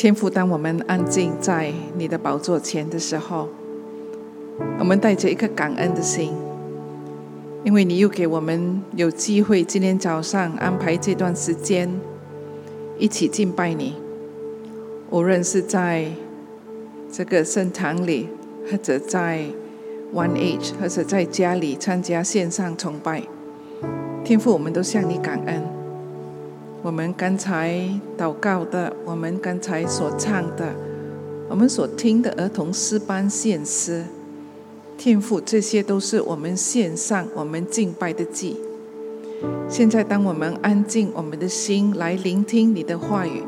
天父，当我们安静在你的宝座前的时候，我们带着一颗感恩的心，因为你又给我们有机会，今天早上安排这段时间一起敬拜你。无论是在这个圣堂里，或者在 One Age，或者在家里参加线上崇拜，天父，我们都向你感恩。我们刚才祷告的，我们刚才所唱的，我们所听的儿童诗班献诗，天赋，这些都是我们献上我们敬拜的祭。现在，当我们安静我们的心来聆听你的话语，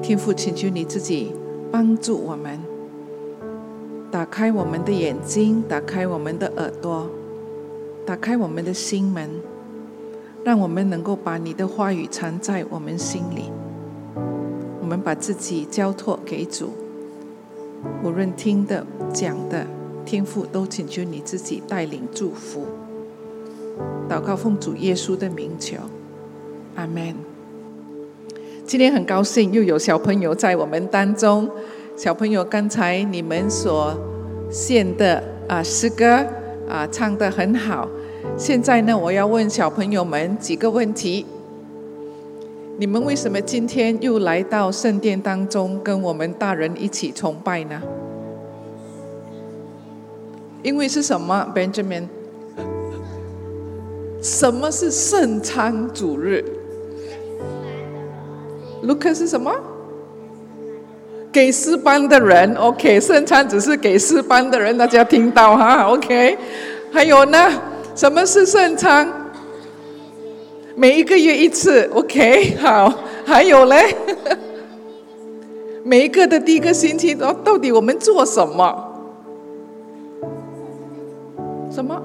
天父，请求你自己帮助我们，打开我们的眼睛，打开我们的耳朵，打开我们的心门。让我们能够把你的话语藏在我们心里。我们把自己交托给主，无论听的、讲的，天父都请求你自己带领祝福。祷告奉主耶稣的名求，阿门。今天很高兴又有小朋友在我们当中。小朋友，刚才你们所献的啊诗歌啊唱的很好。现在呢，我要问小朋友们几个问题：你们为什么今天又来到圣殿当中，跟我们大人一起崇拜呢？因为是什么，Benjamin？什么是圣餐主日？Luke 是什么？给诗班的人，OK，圣餐只是给诗班的人，大家听到哈，OK。还有呢？什么是圣餐？每一个月一次，OK，好。还有嘞，每一个的第一个星期，到到底我们做什么？什么？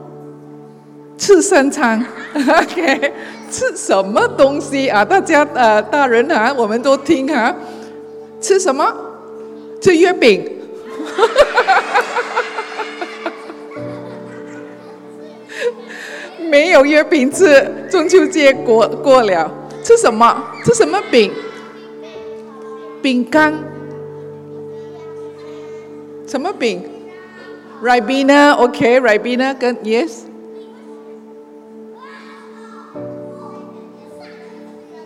吃圣餐，OK？吃什么东西啊？大家呃，大人啊，我们都听哈。吃什么？吃月饼。没有月饼吃，中秋节过过了，吃什么？吃什么饼？饼干？什么饼？Ribena，OK，Ribena 跟 Yes。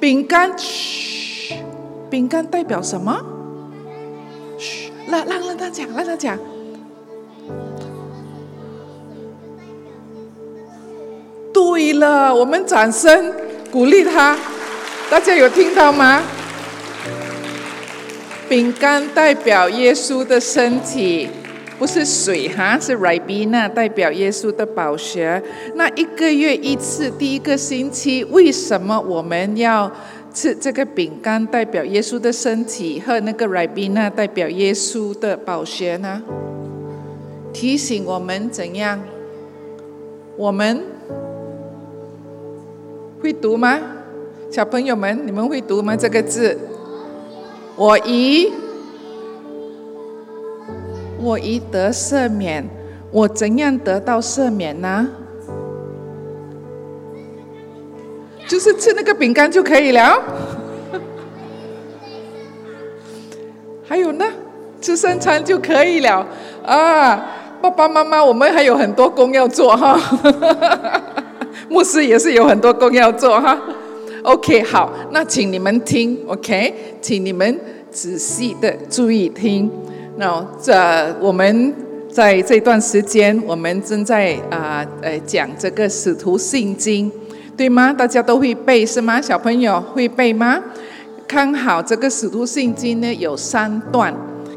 饼干，嘘，饼干代表什么？嘘，让让让他讲，让他讲。对了，我们掌声鼓励他。大家有听到吗？饼干代表耶稣的身体，不是水哈，是 Ribena 代表耶稣的宝血。那一个月一次，第一个星期，为什么我们要吃这个饼干代表耶稣的身体和那个 Ribena 代表耶稣的宝血呢？提醒我们怎样？我们。会读吗，小朋友们？你们会读吗？这个字，我已，我已得赦免。我怎样得到赦免呢？就是吃那个饼干就可以了。还有呢，吃圣餐就可以了啊！爸爸妈妈，我们还有很多工要做哈。牧师也是有很多工要做哈，OK，好，那请你们听，OK，请你们仔细的注意听。那这我们在这段时间，我们正在啊呃讲这个使徒信经，对吗？大家都会背是吗？小朋友会背吗？看好这个使徒信经呢，有三段。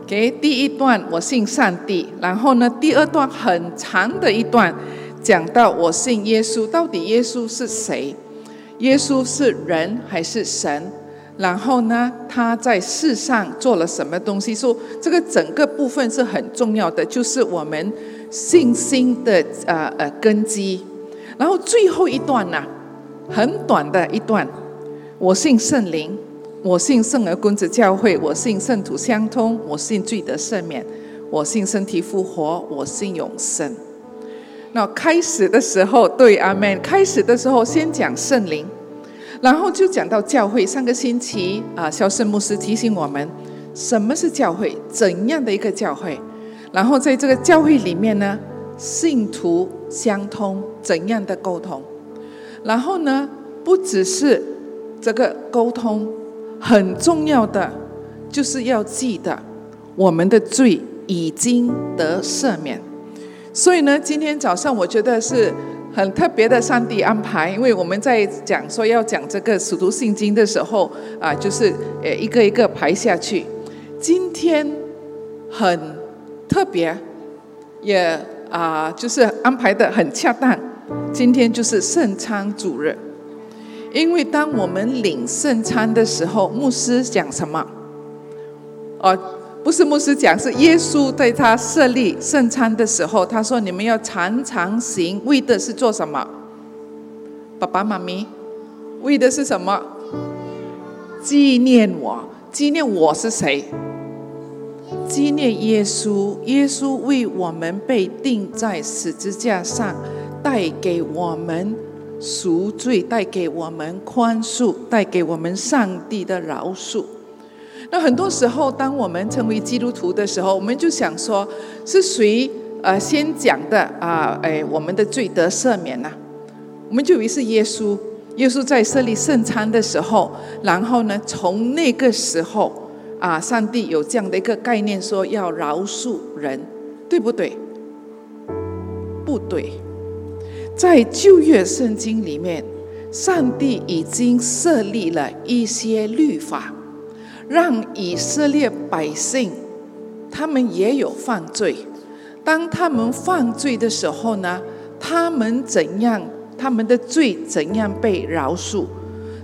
给第一段我信上帝，然后呢，第二段很长的一段。讲到我信耶稣，到底耶稣是谁？耶稣是人还是神？然后呢，他在世上做了什么东西？说这个整个部分是很重要的，就是我们信心的呃呃根基。然后最后一段呢，很短的一段，我信圣灵，我信圣而公子教会，我信圣徒相通，我信罪得赦免，我信身体复活，我信永生。那开始的时候，对阿门。开始的时候，先讲圣灵，然后就讲到教会。上个星期啊，肖圣牧师提醒我们，什么是教会？怎样的一个教会？然后在这个教会里面呢，信徒相通，怎样的沟通？然后呢，不只是这个沟通，很重要的就是要记得我们的罪已经得赦免。所以呢，今天早上我觉得是很特别的上帝安排，因为我们在讲说要讲这个使徒信经的时候啊，就是呃一个一个排下去。今天很特别，也啊就是安排的很恰当。今天就是圣餐主日，因为当我们领圣餐的时候，牧师讲什么？哦，不是牧师讲，是耶稣对他设立圣餐的时候，他说：“你们要常常行，为的是做什么？”爸爸妈咪，为的是什么？纪念我，纪念我是谁？纪念耶稣，耶稣为我们被钉在十字架上，带给我们赎罪，带给我们宽恕，带给我们上帝的饶恕。那很多时候，当我们成为基督徒的时候，我们就想说，是谁呃先讲的啊？哎，我们的罪得赦免呐？我们就以为是耶稣。耶稣在设立圣餐的时候，然后呢，从那个时候。啊，上帝有这样的一个概念，说要饶恕人，对不对？不对，在旧约圣经里面，上帝已经设立了一些律法，让以色列百姓他们也有犯罪。当他们犯罪的时候呢，他们怎样？他们的罪怎样被饶恕？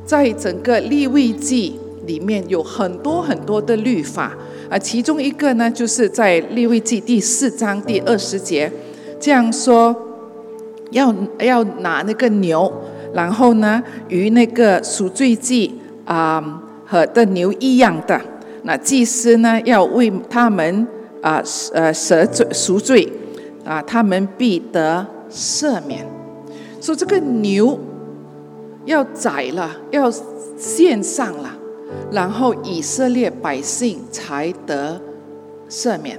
在整个立位记。里面有很多很多的律法啊，其中一个呢，就是在利未记第四章第二十节这样说：要要拿那个牛，然后呢，与那个赎罪祭啊和的牛一样的，那祭司呢要为他们啊呃赎罪赎罪啊，他们必得赦免。说这个牛要宰了，要献上了。然后以色列百姓才得赦免。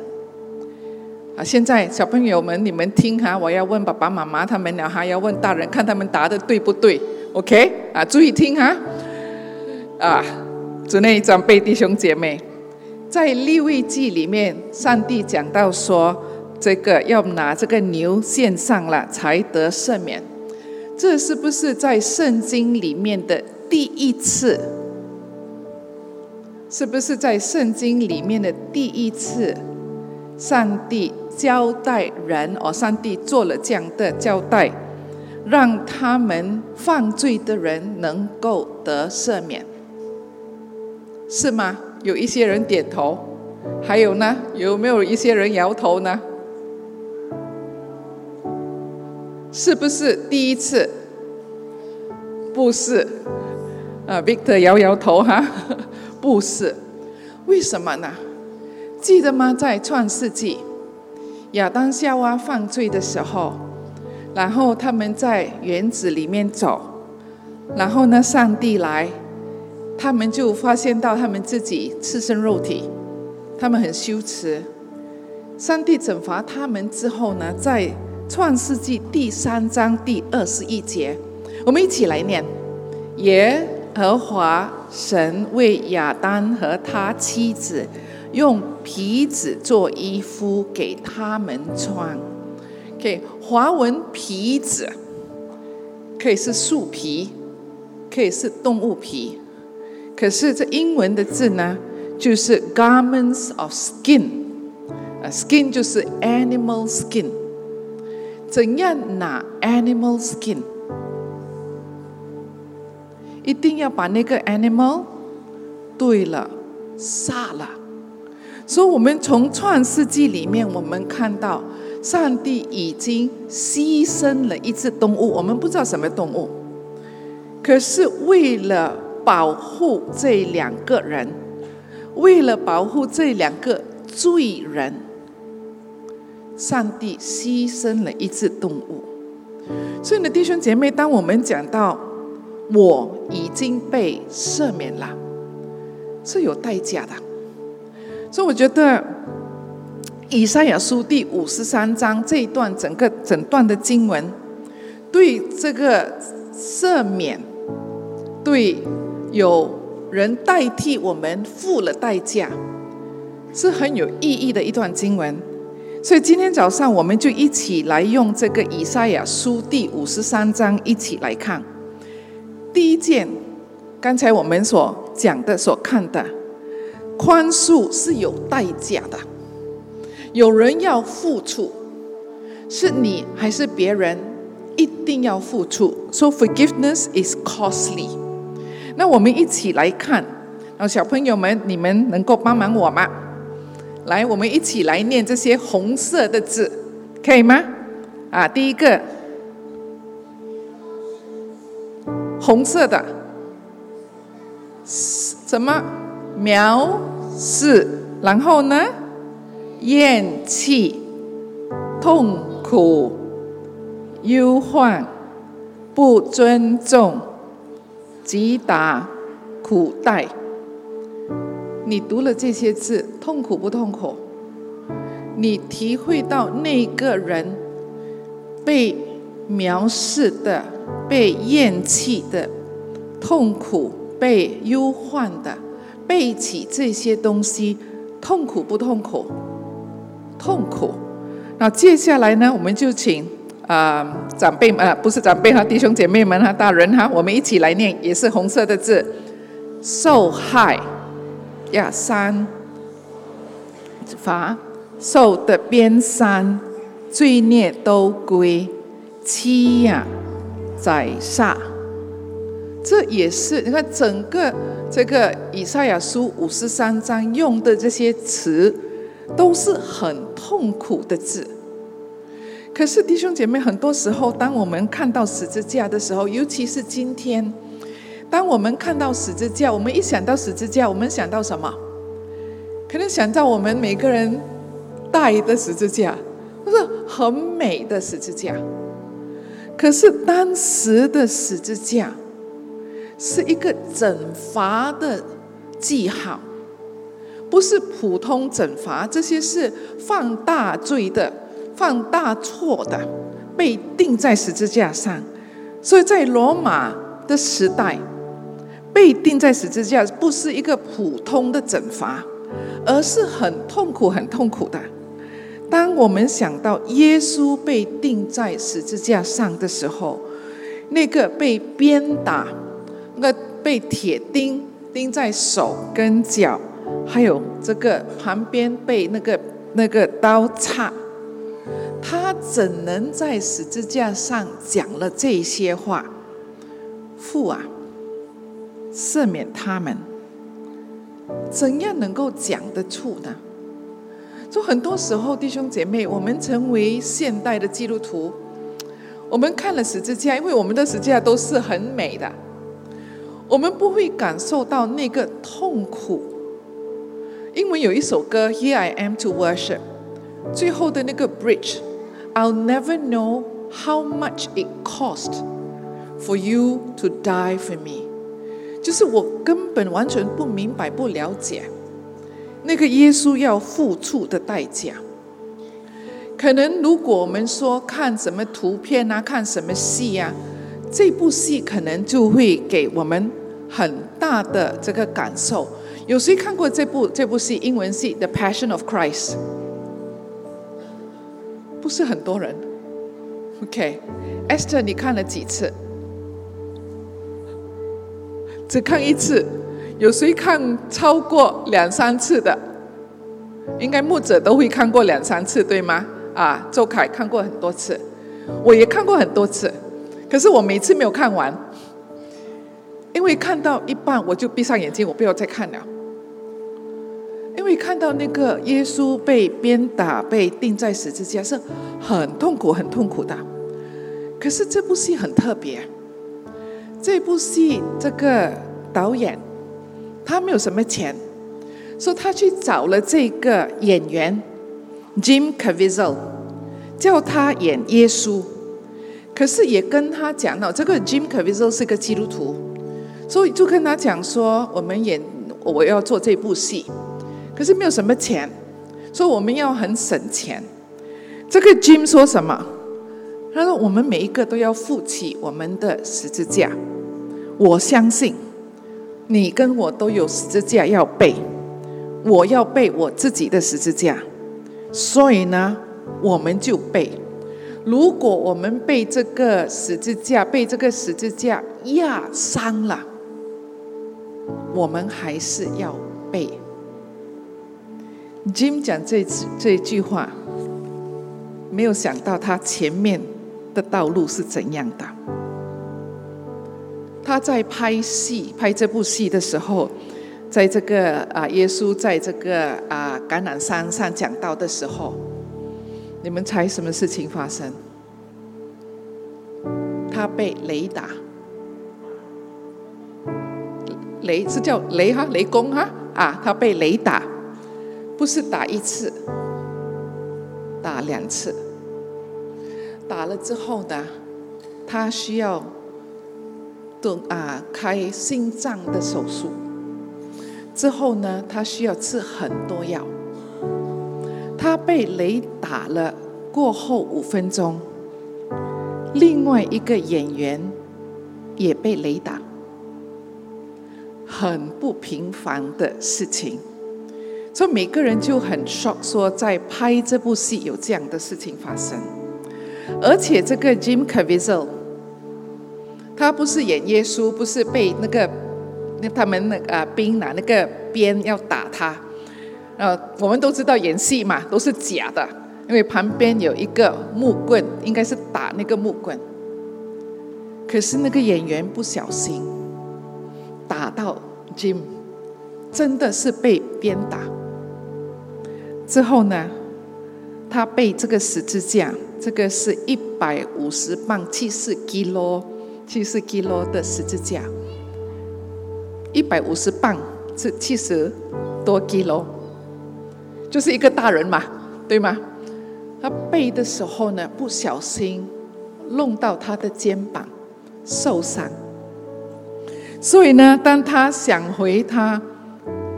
啊，现在小朋友们，你们听哈，我要问爸爸妈妈他们俩，还要问大人，看他们答的对不对？OK？啊，注意听哈。啊，主内长辈弟兄姐妹，在立位记里面，上帝讲到说，这个要拿这个牛献上了才得赦免。这是不是在圣经里面的第一次？是不是在圣经里面的第一次，上帝交代人，哦，上帝做了这样的交代，让他们犯罪的人能够得赦免，是吗？有一些人点头，还有呢？有没有一些人摇头呢？是不是第一次？不是，啊，Victor 摇摇头哈。不是，为什么呢？记得吗？在创世纪，亚当夏娃犯罪的时候，然后他们在园子里面走，然后呢，上帝来，他们就发现到他们自己赤身肉体，他们很羞耻。上帝惩罚他们之后呢，在创世纪第三章第二十一节，我们一起来念：耶和华。神为亚当和他妻子用皮子做衣服给他们穿。OK，华文皮子可以是树皮，可以是动物皮，可是这英文的字呢，就是 garments of skin。啊，skin 就是 animal skin。怎样拿 animal skin？一定要把那个 animal 对了杀了，所以我们从创世纪里面，我们看到上帝已经牺牲了一只动物，我们不知道什么动物，可是为了保护这两个人，为了保护这两个罪人，上帝牺牲了一只动物。所以呢，弟兄姐妹，当我们讲到。我已经被赦免了，是有代价的。所以我觉得以赛亚书第五十三章这一段整个整段的经文，对这个赦免，对有人代替我们付了代价，是很有意义的一段经文。所以今天早上我们就一起来用这个以赛亚书第五十三章一起来看。第一件，刚才我们所讲的、所看的，宽恕是有代价的，有人要付出，是你还是别人，一定要付出。So forgiveness is costly。那我们一起来看，然后小朋友们，你们能够帮忙我吗？来，我们一起来念这些红色的字，可以吗？啊，第一个。红色的，什么？藐视，然后呢？厌弃，痛苦，忧患，不尊重，击打，苦待。你读了这些字，痛苦不痛苦？你体会到那个人被藐视的？被厌弃的、痛苦、被忧患的、背起这些东西，痛苦不痛苦？痛苦。那接下来呢？我们就请啊长辈们，不是长辈哈，弟兄姐妹们哈，大人哈，我们一起来念，也是红色的字：受害呀，三罚受的边山，罪孽都归欺呀。宰杀，这也是你看整个这个以赛亚书五十三章用的这些词，都是很痛苦的字。可是弟兄姐妹，很多时候当我们看到十字架的时候，尤其是今天，当我们看到十字架，我们一想到十字架，我们想到什么？可能想到我们每个人带的十字架，都是很美的十字架。可是当时的十字架是一个整罚的记号，不是普通整罚，这些是犯大罪的、犯大错的，被钉在十字架上。所以在罗马的时代，被钉在十字架不是一个普通的惩罚，而是很痛苦、很痛苦的。当我们想到耶稣被钉在十字架上的时候，那个被鞭打、那个被铁钉钉在手跟脚，还有这个旁边被那个那个刀叉，他怎能在十字架上讲了这些话？父啊，赦免他们，怎样能够讲得出呢？就很多时候，弟兄姐妹，我们成为现代的基督徒，我们看了十字架，因为我们的十字架都是很美的，我们不会感受到那个痛苦。因为有一首歌《Here I Am to Worship》，最后的那个 Bridge，I'll never know how much it cost for you to die for me，就是我根本完全不明白、不了解。那个耶稣要付出的代价，可能如果我们说看什么图片啊，看什么戏啊，这部戏可能就会给我们很大的这个感受。有谁看过这部这部戏？英文戏《The Passion of Christ》？不是很多人。OK，Esther，你看了几次？只看一次。有谁看超过两三次的？应该牧者都会看过两三次，对吗？啊，周凯看过很多次，我也看过很多次，可是我每次没有看完，因为看到一半我就闭上眼睛，我不要再看了。因为看到那个耶稣被鞭打、被钉在十字架，是很痛苦、很痛苦的。可是这部戏很特别，这部戏这个导演。他没有什么钱，说他去找了这个演员 Jim Caviezel，叫他演耶稣。可是也跟他讲了，这个 Jim Caviezel 是个基督徒，所以就跟他讲说，我们演我要做这部戏，可是没有什么钱，所以我们要很省钱。这个 Jim 说什么？他说：“我们每一个都要负起我们的十字架。我相信你跟我都有十字架要背，我要背我自己的十字架。所以呢，我们就背。如果我们被这个十字架被这个十字架压伤了，我们还是要背。” Jim 讲这这句话，没有想到他前面。的道路是怎样的？他在拍戏、拍这部戏的时候，在这个啊，耶稣在这个啊橄榄山上讲道的时候，你们猜什么事情发生？他被雷打，雷是叫雷哈，雷公哈啊，他被雷打，不是打一次，打两次。打了之后呢，他需要动啊开心脏的手术。之后呢，他需要吃很多药。他被雷打了过后五分钟，另外一个演员也被雷打，很不平凡的事情。所以每个人就很 shock，说在拍这部戏有这样的事情发生。而且这个 Jim Caviezel，他不是演耶稣，不是被那个那他们那啊兵拿那个鞭要打他，呃，我们都知道演戏嘛都是假的，因为旁边有一个木棍，应该是打那个木棍。可是那个演员不小心打到 Jim，真的是被鞭打。之后呢，他被这个十字架。这个是一百五十磅，七十 kilo，七十 kilo 的十字架，一百五十磅是七十多 kilo，就是一个大人嘛，对吗？他背的时候呢，不小心弄到他的肩膀受伤，所以呢，当他想回他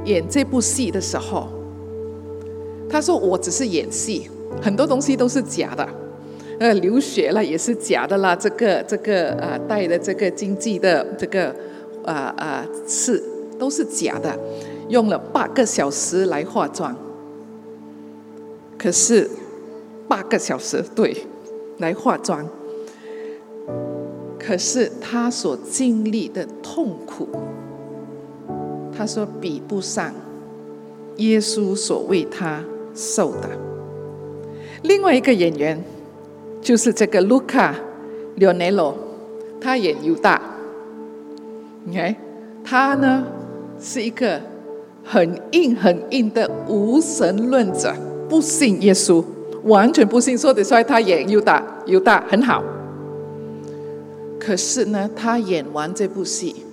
演这部戏的时候，他说：“我只是演戏，很多东西都是假的。”呃，流血了也是假的啦，这个这个啊，带的这个经济的这个啊啊刺都是假的，用了八个小时来化妆，可是八个小时对来化妆，可是他所经历的痛苦，他说比不上耶稣所为他受的。另外一个演员。就是这个卢卡·里奥内罗，他演犹大。你看，他呢是一个很硬、很硬的无神论者，不信耶稣，完全不信。说得出来，他演犹大，犹大很好。可是呢，他演完这部戏，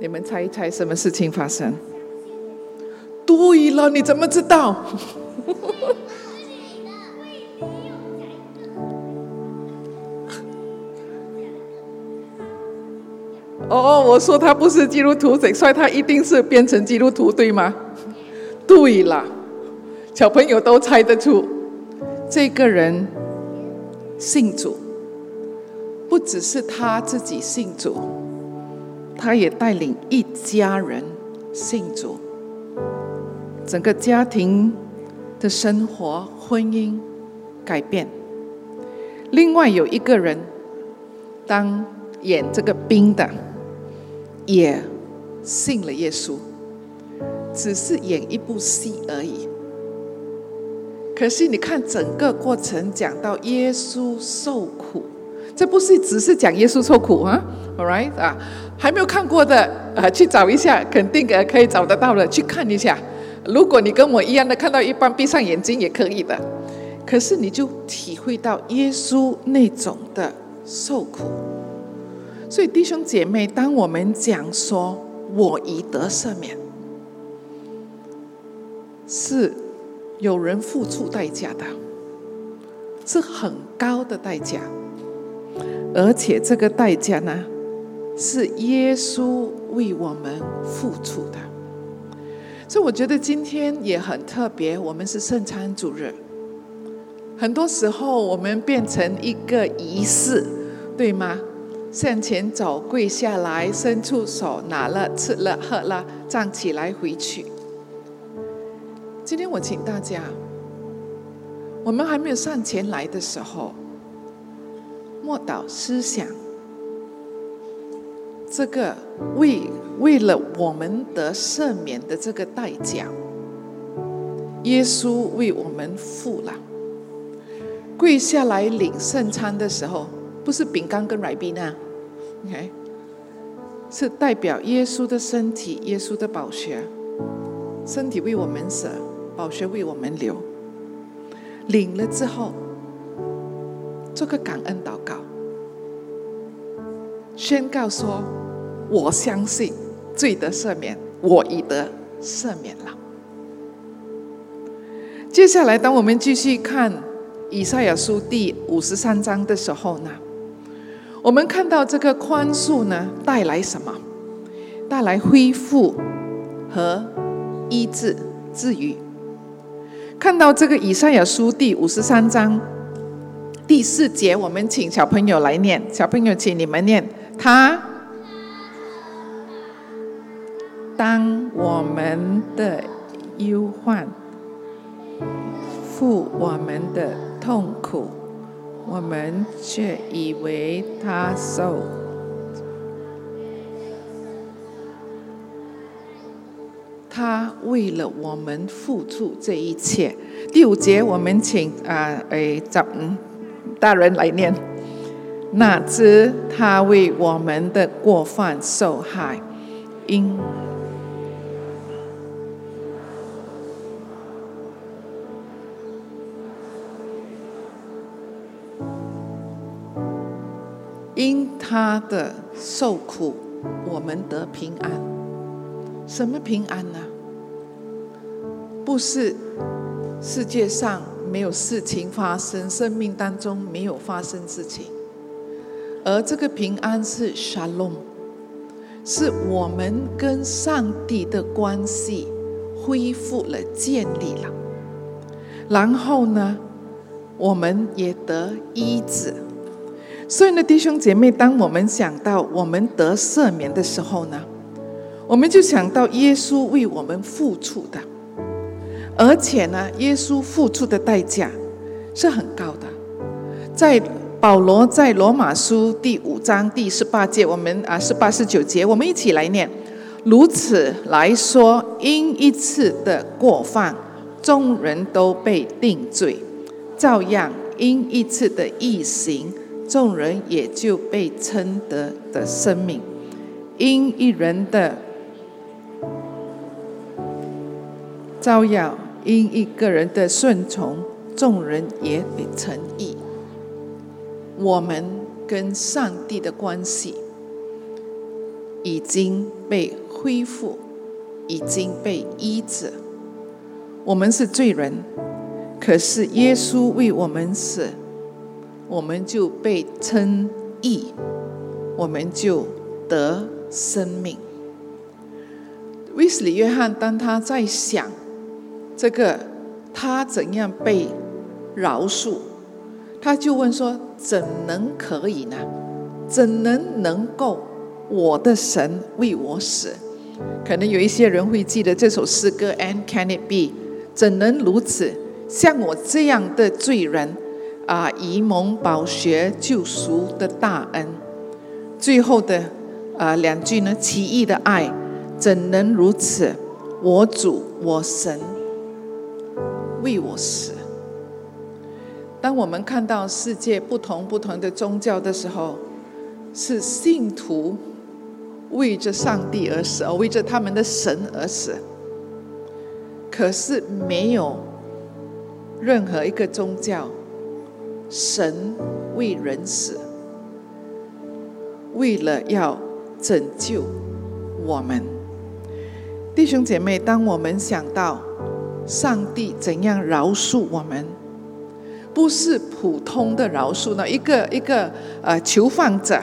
你们猜一猜什么事情发生？对了，你怎么知道？哦，我说他不是基督徒，所以他一定是变成基督徒，对吗？对了，小朋友都猜得出，这个人信主，不只是他自己信主，他也带领一家人信主，整个家庭的生活、婚姻改变。另外有一个人当演这个兵的。也信了耶稣，只是演一部戏而已。可是你看整个过程，讲到耶稣受苦，这部戏只是讲耶稣受苦啊，All right 啊，还没有看过的啊，去找一下，肯定呃可以找得到的，去看一下。如果你跟我一样的看到一半，闭上眼睛也可以的。可是你就体会到耶稣那种的受苦。所以弟兄姐妹，当我们讲说“我已得赦免”，是有人付出代价的，是很高的代价，而且这个代价呢，是耶稣为我们付出的。所以我觉得今天也很特别，我们是圣餐主日。很多时候我们变成一个仪式，对吗？向前走，跪下来，伸出手，拿了，吃了，喝了，站起来，回去。今天我请大家，我们还没有上前来的时候，默祷思想，这个为为了我们得赦免的这个代价，耶稣为我们付了。跪下来领圣餐的时候。不是饼干跟软饼啊，OK，是代表耶稣的身体，耶稣的宝血，身体为我们舍，宝血为我们流。领了之后，做个感恩祷告，宣告说：“我相信罪得赦免，我已得赦免了。”接下来，当我们继续看以赛亚书第五十三章的时候呢？我们看到这个宽恕呢，带来什么？带来恢复和医治、治愈。看到这个以赛亚书第五十三章第四节，我们请小朋友来念。小朋友，请你们念：他当我们的忧患，负我们的痛苦。我们却以为他受，他为了我们付出这一切。第五节，我们请啊，诶，找大人来念。哪知他为我们的过犯受害，因。他的受苦，我们得平安。什么平安呢？不是世界上没有事情发生，生命当中没有发生事情，而这个平安是 shalom，是我们跟上帝的关系恢复了、建立了。然后呢，我们也得医治。所以呢，弟兄姐妹，当我们想到我们得赦免的时候呢，我们就想到耶稣为我们付出的，而且呢，耶稣付出的代价是很高的。在保罗在罗马书第五章第十八节，我们啊十八十九节，我们一起来念。如此来说，因一次的过犯，众人都被定罪；照样因一次的异行。众人也就被称得的生命，因一人的招摇，因一个人的顺从，众人也被称义。我们跟上帝的关系已经被恢复，已经被医治。我们是罪人，可是耶稣为我们死。我们就被称义，我们就得生命。威斯里约翰当他在想这个他怎样被饶恕，他就问说：怎能可以呢？怎能能够我的神为我死？可能有一些人会记得这首诗歌：And can it be？怎能如此？像我这样的罪人？啊！以蒙宝学救赎的大恩，最后的啊两句呢？奇异的爱怎能如此？我主我神为我死。当我们看到世界不同不同的宗教的时候，是信徒为着上帝而死，而为着他们的神而死。可是没有任何一个宗教。神为人死，为了要拯救我们，弟兄姐妹。当我们想到上帝怎样饶恕我们，不是普通的饶恕呢？一个一个呃囚犯者，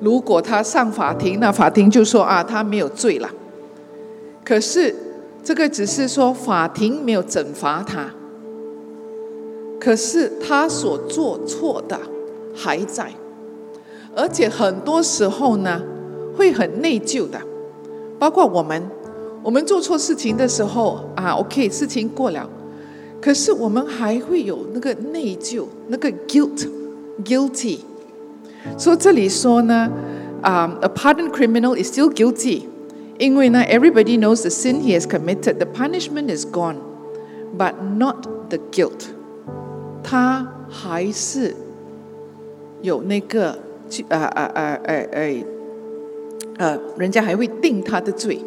如果他上法庭，那法庭就说啊，他没有罪了。可是这个只是说法庭没有惩罚他，可是他所做错的还在，而且很多时候呢会很内疚的，包括我们，我们做错事情的时候啊，OK，事情过了，可是我们还会有那个内疚，那个 guilt，guilty。所以这里说呢，啊，a pardoned criminal is still guilty。因为呢，everybody knows the sin he has committed, the punishment is gone, but not the guilt。 他还是有那个，呃呃呃呃呃，呃，人家还会定他的罪。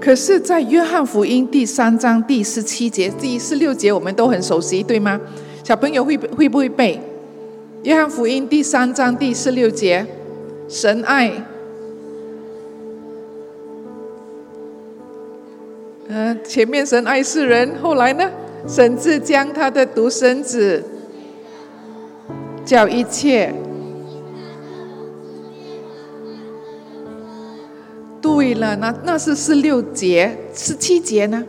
可是，在约翰福音第三章第十七节、第十六节，我们都很熟悉，对吗？小朋友会会不会背？约翰福音第三章第十六节，神爱。嗯，前面神爱世人，后来呢？神至将他的独生子，叫一切。对了，那那是十六节，十七节呢？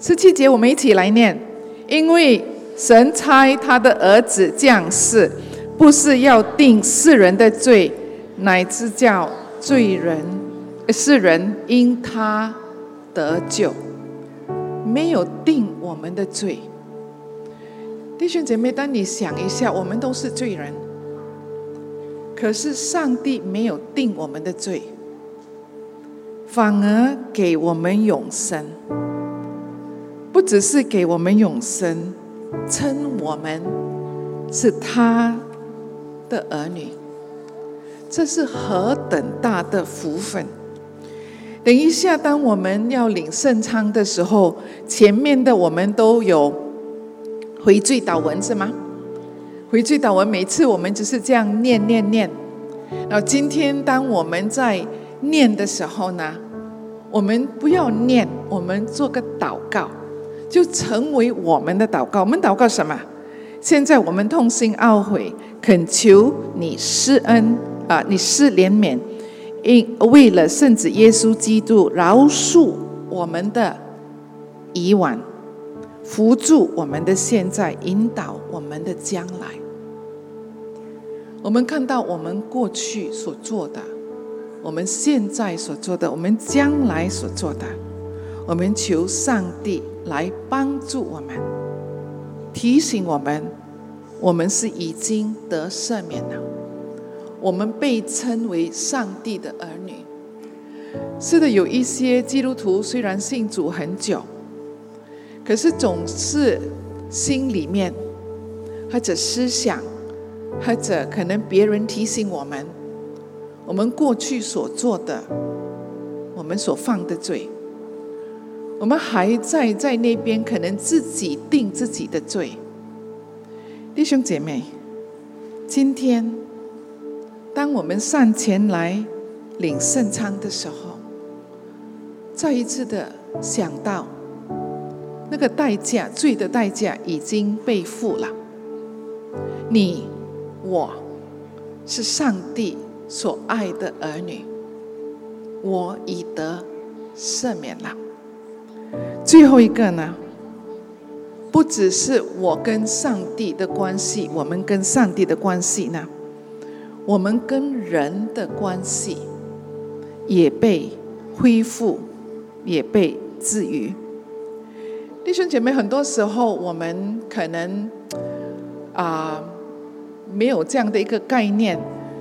十七节我们一起来念，因为神差他的儿子降世，不是要定世人的罪，乃至叫罪人世人因他。得救，没有定我们的罪。弟兄姐妹，当你想一下，我们都是罪人，可是上帝没有定我们的罪，反而给我们永生。不只是给我们永生，称我们是他的儿女，这是何等大的福分！等一下，当我们要领圣餐的时候，前面的我们都有回罪祷文是吗？回罪祷文，每次我们只是这样念念念。然后今天当我们在念的时候呢，我们不要念，我们做个祷告，就成为我们的祷告。我们祷告什么？现在我们痛心懊悔，恳求你施恩啊，你施怜悯。因为了圣子耶稣基督饶恕我们的以往，扶助我们的现在，引导我们的将来。我们看到我们过去所做的，我们现在所做的，我们将来所做的，我们求上帝来帮助我们，提醒我们，我们是已经得赦免了。我们被称为上帝的儿女。是的，有一些基督徒虽然信主很久，可是总是心里面或者思想，或者可能别人提醒我们，我们过去所做的，我们所犯的罪，我们还在在那边可能自己定自己的罪。弟兄姐妹，今天。当我们上前来领圣餐的时候，再一次的想到，那个代价，罪的代价已经被付了。你，我，是上帝所爱的儿女，我已得赦免了。最后一个呢，不只是我跟上帝的关系，我们跟上帝的关系呢？我们跟人的关系也被恢复，也被治愈。弟兄姐妹，很多时候我们可能啊没有这样的一个概念，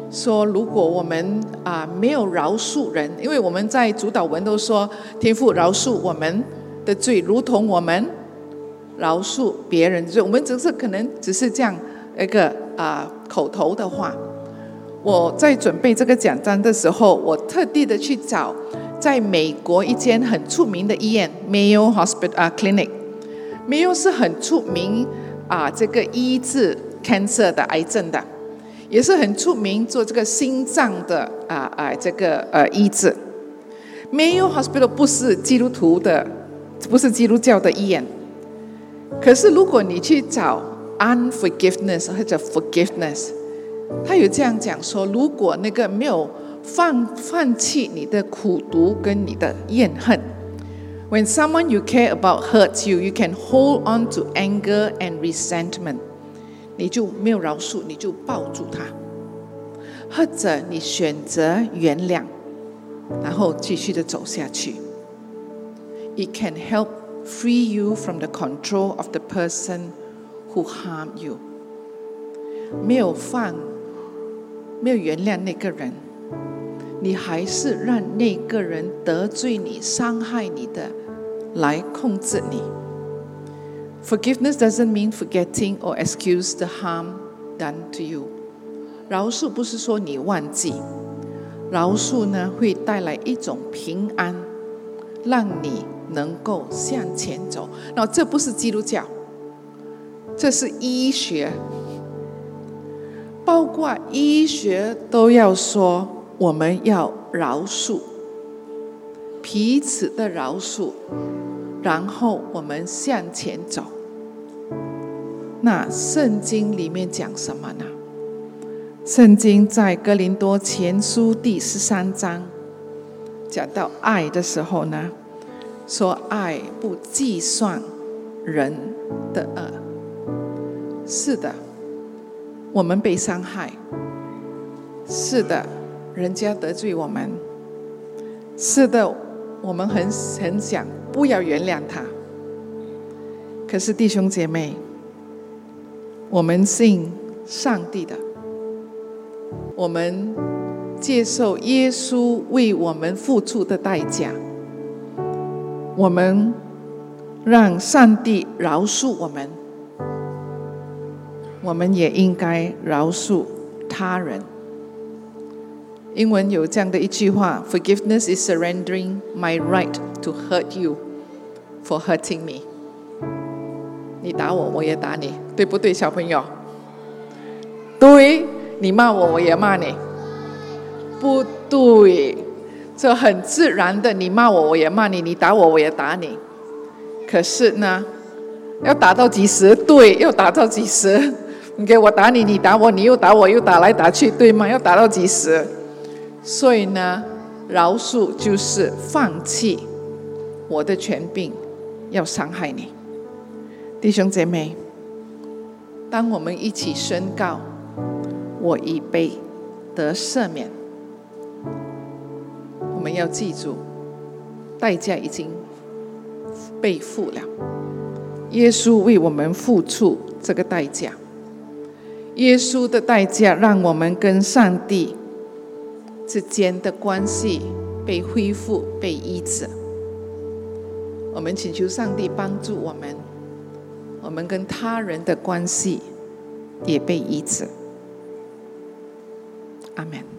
说如果我们啊没有饶恕人，因为我们在主导文都说天父饶恕我们的罪，如同我们饶恕别人的罪，我们只是可能只是这样一个啊口头的话。我在准备这个奖章的时候，我特地的去找在美国一间很出名的医院 Mayo Hospital Clinic。Mayo 是很出名啊，这个医治 cancer 的癌症的，也是很出名做这个心脏的啊啊这个呃医治。Mayo Hospital 不是基督徒的，不是基督教的医院。可是如果你去找 unforgiveness 或者 forgiveness。他有这样讲说：如果那个没有放放弃你的苦毒跟你的怨恨，When someone you care about hurts you, you can hold on to anger and resentment. 你就没有饶恕，你就抱住他，或者你选择原谅，然后继续的走下去。It can help free you from the control of the person who harm you. 没有放，没有原谅那个人，你还是让那个人得罪你、伤害你的来控制你。Forgiveness doesn't mean forgetting or excuse the harm done to you。饶恕不是说你忘记，饶恕呢会带来一种平安，让你能够向前走。那这不是基督教，这是医学，包括医学都要说我们要饶恕，彼此的饶恕。然后我们向前走。那圣经里面讲什么呢？圣经在哥林多前书第十三章讲到爱的时候呢，说爱不计算人的恶。是的，我们被伤害。是的，人家得罪我们。是的，我们很很想。不要原谅他。可是弟兄姐妹，我们信上帝的，我们接受耶稣为我们付出的代价，我们让上帝饶恕我们，我们也应该饶恕他人。英文有这样的一句话：“Forgiveness is surrendering my right to hurt you for hurting me。”你打我，我也打你，对不对，小朋友？对，你骂我，我也骂你。不对，这很自然的，你骂我，我也骂你；你打我，我也打你。可是呢，要打到几时？对，要打到几时？你给我打你，你打我，你又打我，又打来打去，对吗？要打到几时？所以呢，饶恕就是放弃我的权柄，要伤害你，弟兄姐妹。当我们一起宣告“我已被得赦免”，我们要记住，代价已经被付了。耶稣为我们付出这个代价，耶稣的代价让我们跟上帝。之间的关系被恢复、被医治，我们请求上帝帮助我们，我们跟他人的关系也被医治。阿门。